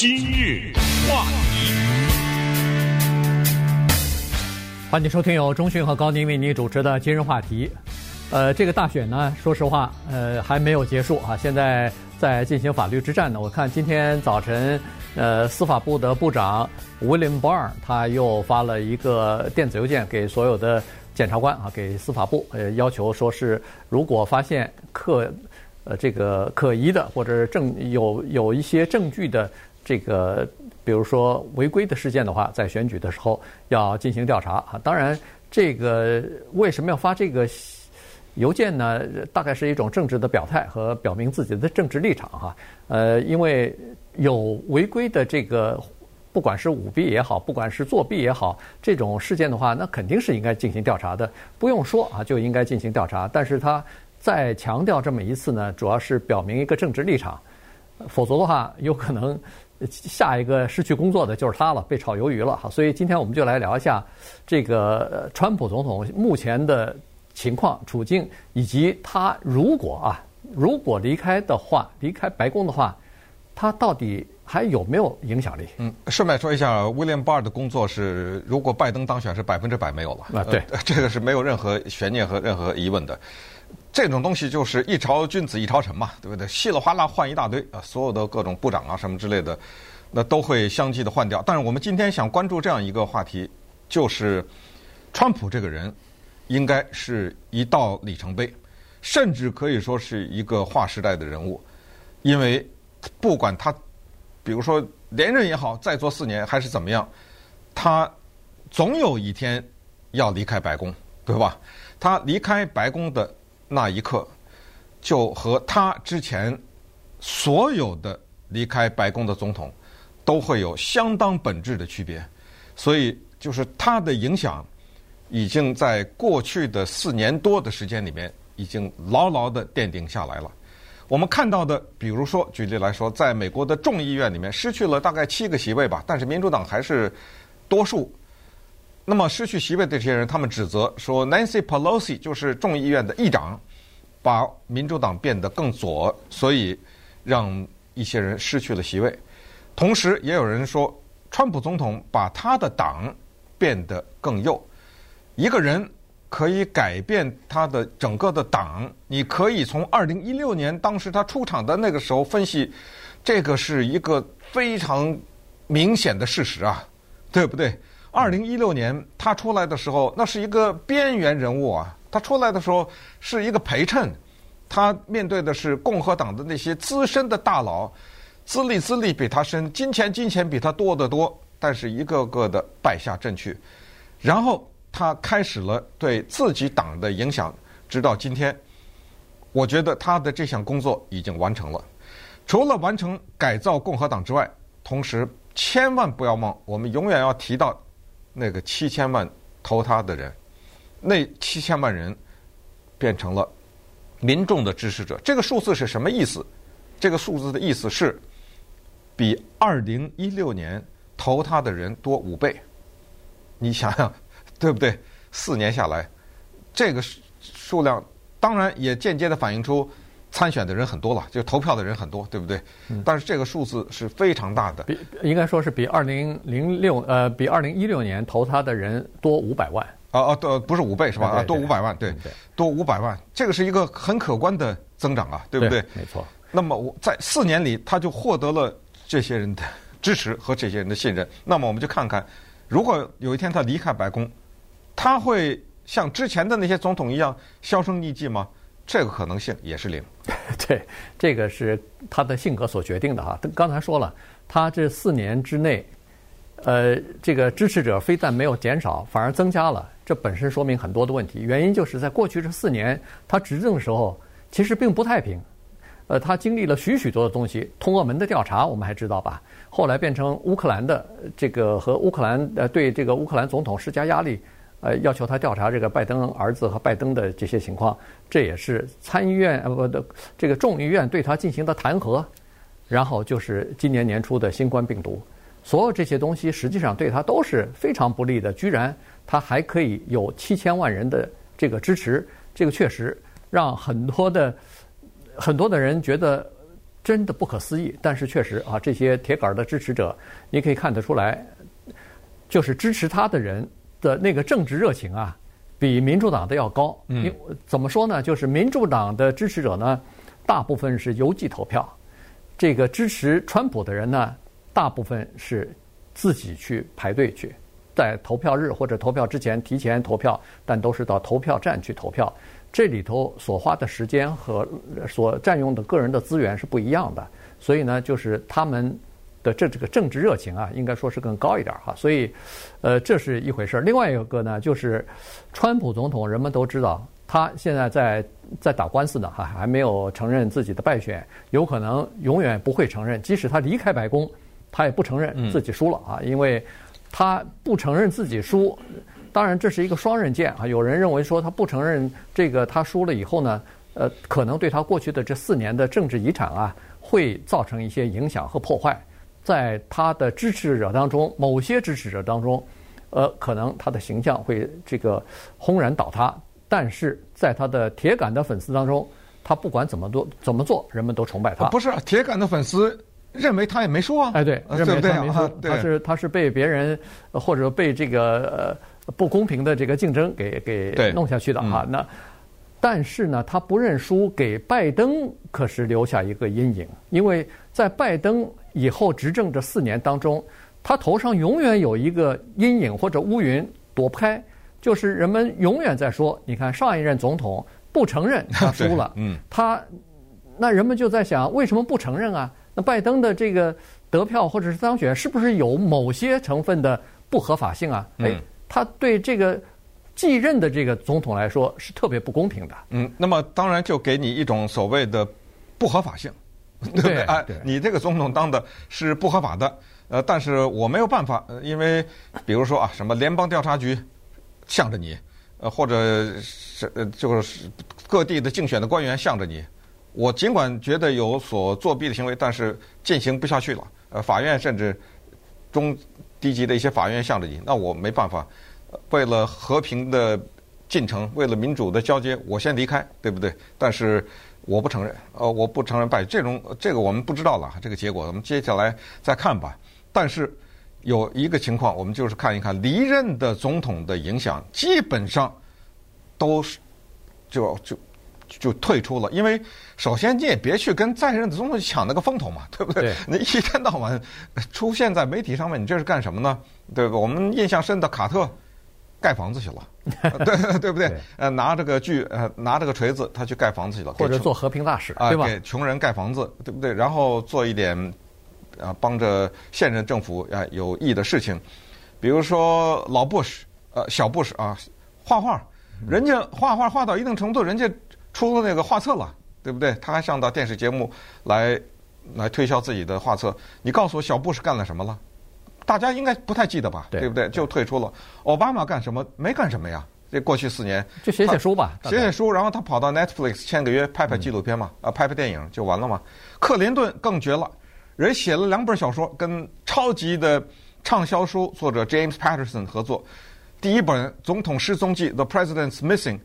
今日话题，欢迎收听由中讯和高宁为您主持的今日话题。呃，这个大选呢，说实话，呃，还没有结束啊，现在在进行法律之战呢。我看今天早晨，呃，司法部的部长 William Barr 他又发了一个电子邮件给所有的检察官啊，给司法部，呃，要求说是如果发现可呃这个可疑的或者证有有一些证据的。这个，比如说违规的事件的话，在选举的时候要进行调查啊。当然，这个为什么要发这个邮件呢？大概是一种政治的表态和表明自己的政治立场哈。呃，因为有违规的这个，不管是舞弊也好，不管是作弊也好，这种事件的话，那肯定是应该进行调查的。不用说啊，就应该进行调查。但是他再强调这么一次呢，主要是表明一个政治立场，否则的话，有可能。下一个失去工作的就是他了，被炒鱿鱼了哈。所以今天我们就来聊一下这个川普总统目前的情况、处境，以及他如果啊，如果离开的话，离开白宫的话，他到底还有没有影响力？嗯，顺便说一下，William Barr 的工作是，如果拜登当选是百分之百没有了啊，对，呃，这个是没有任何悬念和任何疑问的。这种东西就是一朝君子一朝臣嘛，对不对？稀里哗啦换一大堆啊，所有的各种部长啊什么之类的，那都会相继的换掉。但是我们今天想关注这样一个话题，就是川普这个人应该是一道里程碑，甚至可以说是一个划时代的人物，因为不管他，比如说连任也好，再做四年还是怎么样，他总有一天要离开白宫，对吧？他离开白宫的。那一刻，就和他之前所有的离开白宫的总统都会有相当本质的区别，所以就是他的影响已经在过去的四年多的时间里面已经牢牢的奠定下来了。我们看到的，比如说举例来说，在美国的众议院里面失去了大概七个席位吧，但是民主党还是多数。那么失去席位的这些人，他们指责说，Nancy Pelosi 就是众议院的议长，把民主党变得更左，所以让一些人失去了席位。同时，也有人说，川普总统把他的党变得更右。一个人可以改变他的整个的党，你可以从二零一六年当时他出场的那个时候分析，这个是一个非常明显的事实啊，对不对？二零一六年他出来的时候，那是一个边缘人物啊。他出来的时候是一个陪衬，他面对的是共和党的那些资深的大佬，资历资历比他深，金钱金钱比他多得多，但是一个个的败下阵去。然后他开始了对自己党的影响，直到今天，我觉得他的这项工作已经完成了。除了完成改造共和党之外，同时千万不要忘，我们永远要提到。那个七千万投他的人，那七千万人变成了民众的支持者。这个数字是什么意思？这个数字的意思是比二零一六年投他的人多五倍。你想想，对不对？四年下来，这个数数量当然也间接的反映出。参选的人很多了，就投票的人很多，对不对？嗯。但是这个数字是非常大的，比应该说是比二零零六呃，比二零一六年投他的人多五百万。啊啊，对，不是五倍是吧？啊，多五百万，对，对，多五百万，这个是一个很可观的增长啊，对不对？对，没错。那么我在四年里，他就获得了这些人的支持和这些人的信任。那么我们就看看，如果有一天他离开白宫，他会像之前的那些总统一样销声匿迹吗？这个可能性也是零，对，这个是他的性格所决定的哈。刚才说了，他这四年之内，呃，这个支持者非但没有减少，反而增加了。这本身说明很多的问题。原因就是在过去这四年，他执政的时候其实并不太平。呃，他经历了许许多的东西，通俄门的调查我们还知道吧？后来变成乌克兰的这个和乌克兰呃对这个乌克兰总统施加压力。呃，要求他调查这个拜登儿子和拜登的这些情况，这也是参议院呃不的这个众议院对他进行的弹劾，然后就是今年年初的新冠病毒，所有这些东西实际上对他都是非常不利的。居然他还可以有七千万人的这个支持，这个确实让很多的很多的人觉得真的不可思议。但是确实啊，这些铁杆的支持者，你可以看得出来，就是支持他的人的那个政治热情啊，比民主党的要高。嗯，怎么说呢？就是民主党的支持者呢，大部分是邮寄投票，这个支持川普的人呢，大部分是自己去排队去。在投票日或者投票之前提前投票，但都是到投票站去投票。这里头所花的时间和所占用的个人的资源是不一样的，所以呢，就是他们的这这个政治热情啊，应该说是更高一点哈。所以，呃，这是一回事。另外一个呢，就是川普总统，人们都知道他现在在在打官司呢，哈，还没有承认自己的败选，有可能永远不会承认，即使他离开白宫，他也不承认自己输了啊，因为。他不承认自己输，当然这是一个双刃剑啊。有人认为说他不承认这个他输了以后呢，呃，可能对他过去的这四年的政治遗产啊，会造成一些影响和破坏。在他的支持者当中，某些支持者当中，呃，可能他的形象会这个轰然倒塌。但是在他的铁杆的粉丝当中，他不管怎么做怎么做，人们都崇拜他。不是铁杆的粉丝。认为他也没输啊！哎，对，认为他没输，他是他是被别人或者被这个呃不公平的这个竞争给给弄下去的哈。那但是呢，他不认输，给拜登可是留下一个阴影，因为在拜登以后执政这四年当中，他头上永远有一个阴影或者乌云躲不开，就是人们永远在说，你看上一任总统不承认他 输了，嗯，他那人们就在想，为什么不承认啊？那拜登的这个得票或者是当选，是不是有某些成分的不合法性啊？哎，他对这个继任的这个总统来说是特别不公平的。嗯，那么当然就给你一种所谓的不合法性，对不对？哎，你这个总统当的是不合法的。呃，但是我没有办法，因为比如说啊，什么联邦调查局向着你，呃，或者是呃，就是各地的竞选的官员向着你。我尽管觉得有所作弊的行为，但是进行不下去了。呃，法院甚至中低级的一些法院向着你，那我没办法。为了和平的进程，为了民主的交接，我先离开，对不对？但是我不承认，呃，我不承认败这种这个我们不知道了，这个结果我们接下来再看吧。但是有一个情况，我们就是看一看离任的总统的影响，基本上都是就就。就退出了，因为首先你也别去跟在任的总统抢那个风头嘛，对不对？对你一天到晚出现在媒体上面，你这是干什么呢？对吧？我们印象深的卡特盖房子去了，对 对不对？呃，拿这个锯，呃，拿这个锤子，他去盖房子去了，或者做和平大使，对吧？给穷人盖房子，对不对？然后做一点啊，帮着现任政府啊有益的事情，比如说老布什，呃，小布什啊，画画，人家画画画到一定程度，人家。出了那个画册了，对不对？他还上到电视节目来来推销自己的画册。你告诉我，小布什干了什么了？大家应该不太记得吧？对，对不对？就退出了。奥巴马干什么？没干什么呀。这过去四年就写写书吧，写写书，然后他跑到 Netflix 签个约，拍拍纪录片嘛，啊，拍拍电影就完了嘛。克林顿更绝了，人写了两本小说，跟超级的畅销书作者 James Patterson 合作。第一本《总统失踪记》The President's Missing。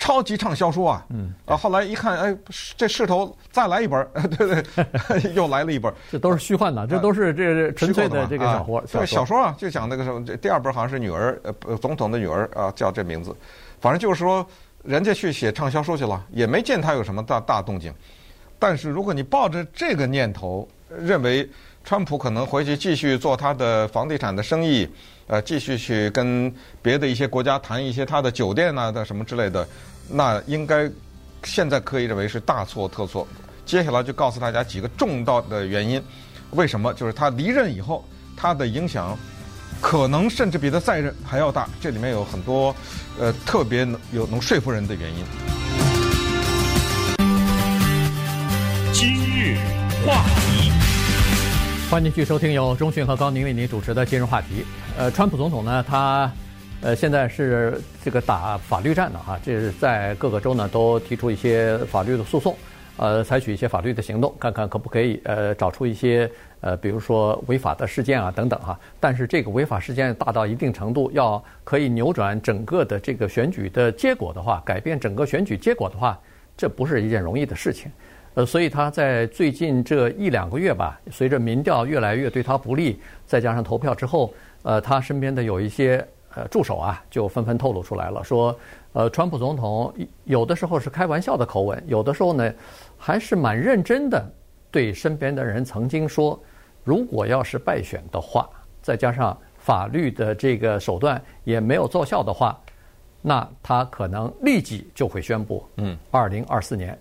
超级畅销书啊！嗯，啊，后来一看，哎，这势头再来一本，对对，又来了一本。这都是虚幻的，这都是这纯粹的这个小说。对，小说啊，就讲那个什么，这第二本好像是女儿，呃，总统的女儿啊，叫这名字。反正就是说，人家去写畅销书去了，也没见他有什么大大动静。但是如果你抱着这个念头，认为川普可能回去继续做他的房地产的生意。呃，继续去跟别的一些国家谈一些他的酒店啊的什么之类的，那应该现在可以认为是大错特错。接下来就告诉大家几个重大的原因，为什么？就是他离任以后，他的影响可能甚至比他在任还要大。这里面有很多呃特别能有能说服人的原因。今日话题。欢迎继续收听由中讯和高宁为您主持的今日话题。呃，川普总统呢，他呃现在是这个打法律战的哈，这是在各个州呢都提出一些法律的诉讼，呃，采取一些法律的行动，看看可不可以呃找出一些呃比如说违法的事件啊等等哈。但是这个违法事件大到一定程度，要可以扭转整个的这个选举的结果的话，改变整个选举结果的话，这不是一件容易的事情。呃，所以他在最近这一两个月吧，随着民调越来越对他不利，再加上投票之后，呃，他身边的有一些呃助手啊，就纷纷透露出来了，说，呃，川普总统有的时候是开玩笑的口吻，有的时候呢，还是蛮认真的，对身边的人曾经说，如果要是败选的话，再加上法律的这个手段也没有奏效的话，那他可能立即就会宣布，嗯，二零二四年。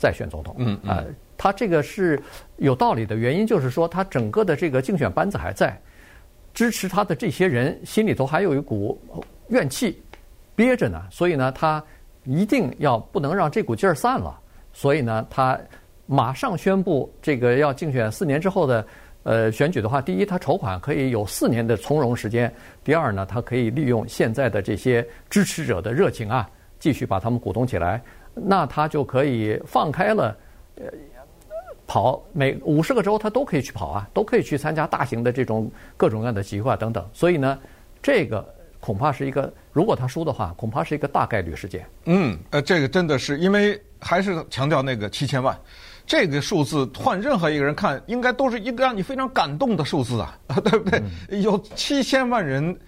再选总统，嗯啊、呃，他这个是有道理的原因，就是说他整个的这个竞选班子还在，支持他的这些人心里头还有一股怨气憋着呢，所以呢，他一定要不能让这股劲儿散了，所以呢，他马上宣布这个要竞选四年之后的呃选举的话，第一，他筹款可以有四年的从容时间；第二呢，他可以利用现在的这些支持者的热情啊，继续把他们鼓动起来。那他就可以放开了，跑每五十个州他都可以去跑啊，都可以去参加大型的这种各种各样的集会等等。所以呢，这个恐怕是一个，如果他输的话，恐怕是一个大概率事件。嗯，呃，这个真的是因为还是强调那个七千万，这个数字换任何一个人看，应该都是一个让你非常感动的数字啊，对不对？嗯、有七千万人，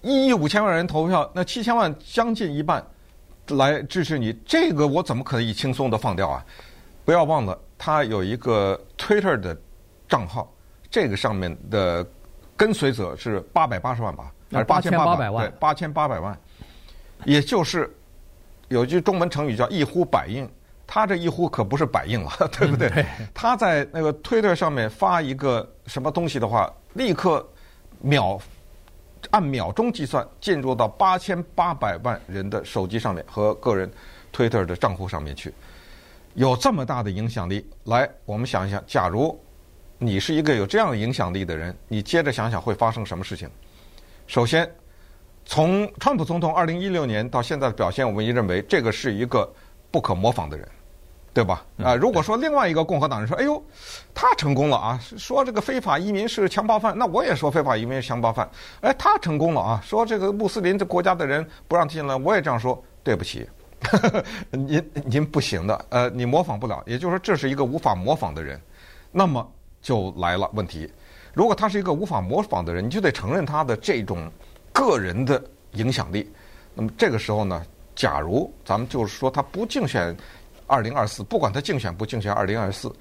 一亿五千万人投票，那七千万将近一半。来支持你，这个我怎么可以轻松的放掉啊？不要忘了，他有一个 Twitter 的账号，这个上面的跟随者是八百八十万吧，还是八千八百万？对，八千八百万，也就是有句中文成语叫一呼百应，他这一呼可不是百应了，对不对？他在那个 Twitter 上面发一个什么东西的话，立刻秒。按秒钟计算，进入到八千八百万人的手机上面和个人 Twitter 的账户上面去，有这么大的影响力。来，我们想一想，假如你是一个有这样影响力的人，你接着想想会发生什么事情？首先，从川普总统二零一六年到现在的表现，我们一认为这个是一个不可模仿的人。对吧？啊，如果说另外一个共和党人说：“哎呦，他成功了啊！说这个非法移民是强暴犯，那我也说非法移民是强暴犯。哎，他成功了啊！说这个穆斯林这国家的人不让进来，我也这样说。对不起，您您不行的，呃，你模仿不了。也就是说，这是一个无法模仿的人。那么就来了问题：如果他是一个无法模仿的人，你就得承认他的这种个人的影响力。那么这个时候呢，假如咱们就是说他不竞选。二零二四，不管他竞选不竞选，二零二四，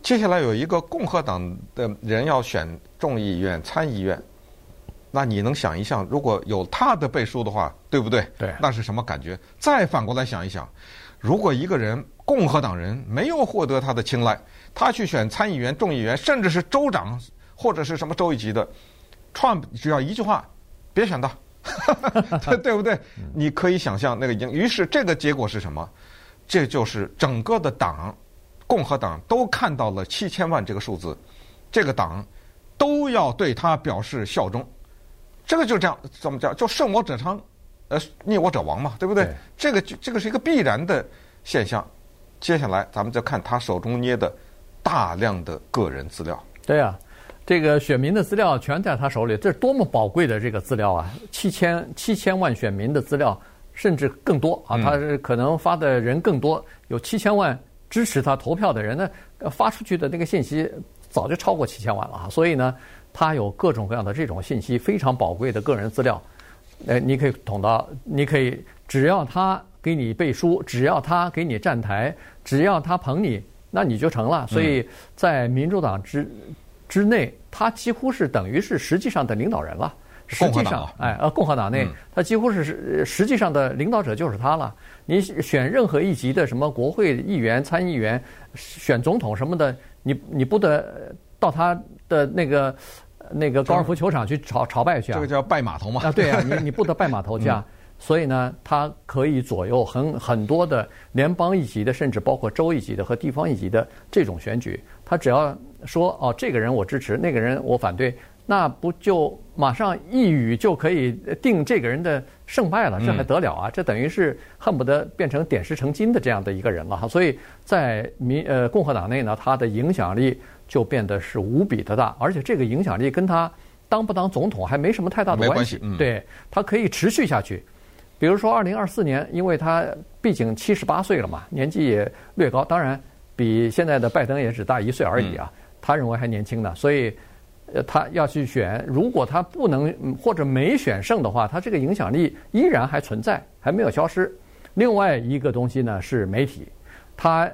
接下来有一个共和党的人要选众议院、参议院，那你能想一想，如果有他的背书的话，对不对？对，那是什么感觉？再反过来想一想，如果一个人共和党人没有获得他的青睐，他去选参议员、众议员，甚至是州长或者是什么州一级的，Trump 只要一句话，别选他，对 对不对？你可以想象那个影，于是这个结果是什么？这就是整个的党，共和党都看到了七千万这个数字，这个党都要对他表示效忠。这个就这样，怎么讲？就胜我者昌，呃，逆我者亡嘛，对不对？对这个这个是一个必然的现象。接下来咱们再看他手中捏的大量的个人资料。对呀、啊，这个选民的资料全在他手里，这是多么宝贵的这个资料啊！七千七千万选民的资料。甚至更多啊，他是可能发的人更多，有七千万支持他投票的人呢，发出去的那个信息早就超过七千万了啊。所以呢，他有各种各样的这种信息，非常宝贵的个人资料。呃，你可以捅到，你可以只要他给你背书，只要他给你站台，只要他捧你，那你就成了。所以在民主党之之内，他几乎是等于是实际上的领导人了。实际上，哎，呃，共和党内，他几乎是实实际上的领导者就是他了。你选任何一级的什么国会议员、参议员，选总统什么的，你你不得到他的那个那个高尔夫球场去朝朝拜去啊？这个叫拜码头嘛？啊，对啊，你你不得拜码头去啊？所以呢，他可以左右很很多的联邦一级的，甚至包括州一级的和地方一级的这种选举。他只要说哦，这个人我支持，那个人我反对。那不就马上一语就可以定这个人的胜败了？这还得了啊！这等于是恨不得变成点石成金的这样的一个人了哈。所以在民呃共和党内呢，他的影响力就变得是无比的大，而且这个影响力跟他当不当总统还没什么太大的关系。嗯、对，他可以持续下去。比如说二零二四年，因为他毕竟七十八岁了嘛，年纪也略高，当然比现在的拜登也只大一岁而已啊，他认为还年轻呢，所以呃他要去选，如果他不能或者没选胜的话，他这个影响力依然还存在，还没有消失。另外一个东西呢是媒体，他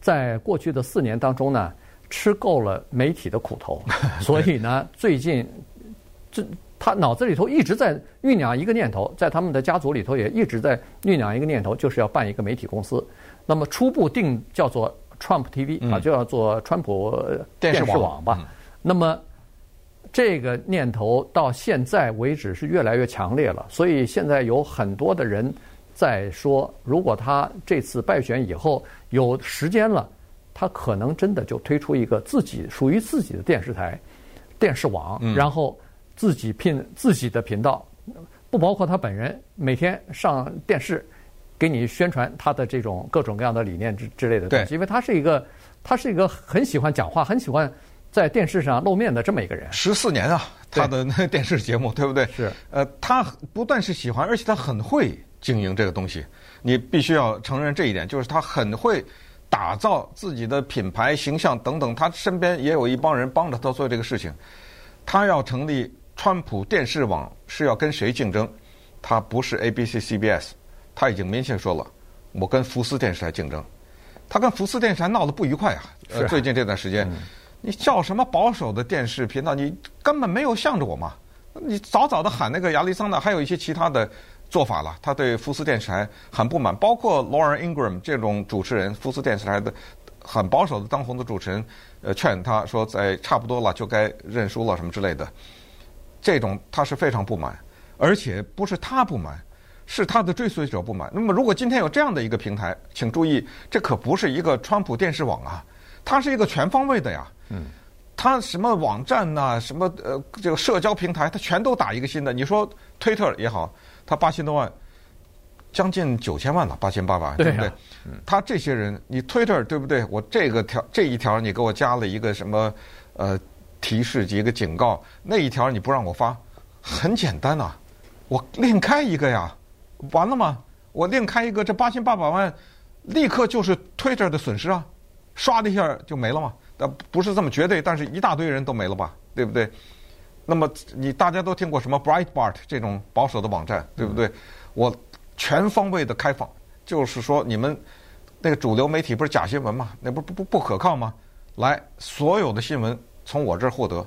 在过去的四年当中呢吃够了媒体的苦头，所以呢最近这他脑子里头一直在酝酿一个念头，在他们的家族里头也一直在酝酿一个念头，就是要办一个媒体公司。那么初步定叫做 Trump TV 啊，就要做川普电视网吧。那么这个念头到现在为止是越来越强烈了，所以现在有很多的人。在说，如果他这次败选以后有时间了，他可能真的就推出一个自己属于自己的电视台、电视网，然后自己聘自己的频道，不包括他本人，每天上电视给你宣传他的这种各种各样的理念之之类的东西。因为他是一个，他是一个很喜欢讲话、很喜欢在电视上露面的这么一个人。十四年啊，他的那电视节目，对不对？是。呃，他不但是喜欢，而且他很会。经营这个东西，你必须要承认这一点，就是他很会打造自己的品牌形象等等。他身边也有一帮人帮着他做这个事情。他要成立川普电视网是要跟谁竞争？他不是 ABC、CBS，他已经明确说了，我跟福斯电视台竞争。他跟福斯电视台闹得不愉快啊！呃，最近这段时间，你叫什么保守的电视频道？你根本没有向着我嘛！你早早的喊那个亚利桑那，还有一些其他的。做法了，他对福斯电视台很不满，包括 Lauren Ingram 这种主持人，福斯电视台的很保守的当红的主持人，呃，劝他说在差不多了就该认输了什么之类的，这种他是非常不满，而且不是他不满，是他的追随者不满。那么如果今天有这样的一个平台，请注意，这可不是一个川普电视网啊，它是一个全方位的呀。嗯。他什么网站呐、啊，什么呃这个社交平台，他全都打一个新的。你说 Twitter 也好。他八千多万，将近九千万了，八千八百万，对不对？他这些人，你 Twitter 对不对？我这个条这一条你给我加了一个什么呃提示及一个警告，那一条你不让我发，很简单呐，我另开一个呀，完了吗？我另开一个，这八千八百万立刻就是 Twitter 的损失啊，唰的一下就没了嘛。呃，不是这么绝对，但是一大堆人都没了吧，对不对？那么你大家都听过什么 Breitbart 这种保守的网站，对不对？我全方位的开放，就是说你们那个主流媒体不是假新闻吗？那不不不不可靠吗？来，所有的新闻从我这儿获得。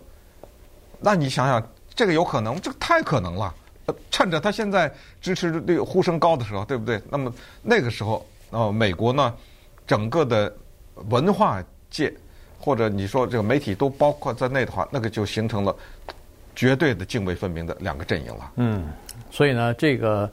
那你想想，这个有可能？这个太可能了。趁着他现在支持率呼声高的时候，对不对？那么那个时候，呃，美国呢，整个的文化界或者你说这个媒体都包括在内的话，那个就形成了。绝对的泾渭分明的两个阵营了。嗯，所以呢，这个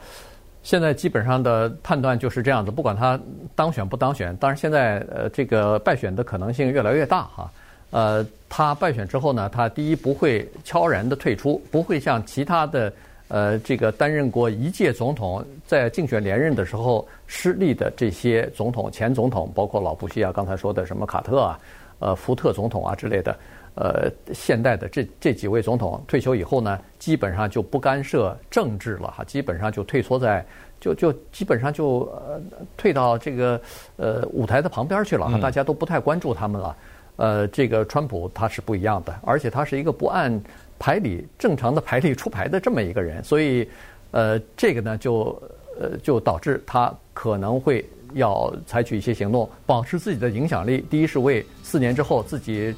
现在基本上的判断就是这样子。不管他当选不当选，当然现在呃，这个败选的可能性越来越大哈。呃，他败选之后呢，他第一不会悄然的退出，不会像其他的呃这个担任过一届总统在竞选连任的时候失利的这些总统、前总统，包括老布希啊，刚才说的什么卡特啊、呃福特总统啊之类的。呃，现代的这这几位总统退休以后呢，基本上就不干涉政治了哈，基本上就退缩在，就就基本上就呃退到这个呃舞台的旁边去了哈，大家都不太关注他们了。呃，这个川普他是不一样的，而且他是一个不按牌理正常的牌理出牌的这么一个人，所以呃这个呢就呃就导致他可能会要采取一些行动，保持自己的影响力。第一是为四年之后自己。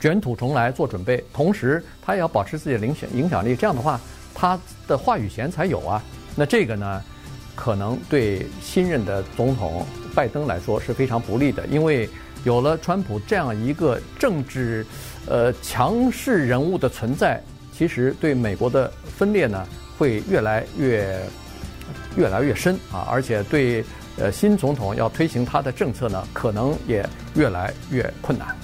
卷土重来做准备，同时他也要保持自己的影响影响力，这样的话，他的话语权才有啊。那这个呢，可能对新任的总统拜登来说是非常不利的，因为有了川普这样一个政治呃强势人物的存在，其实对美国的分裂呢会越来越越来越深啊，而且对呃新总统要推行他的政策呢，可能也越来越困难。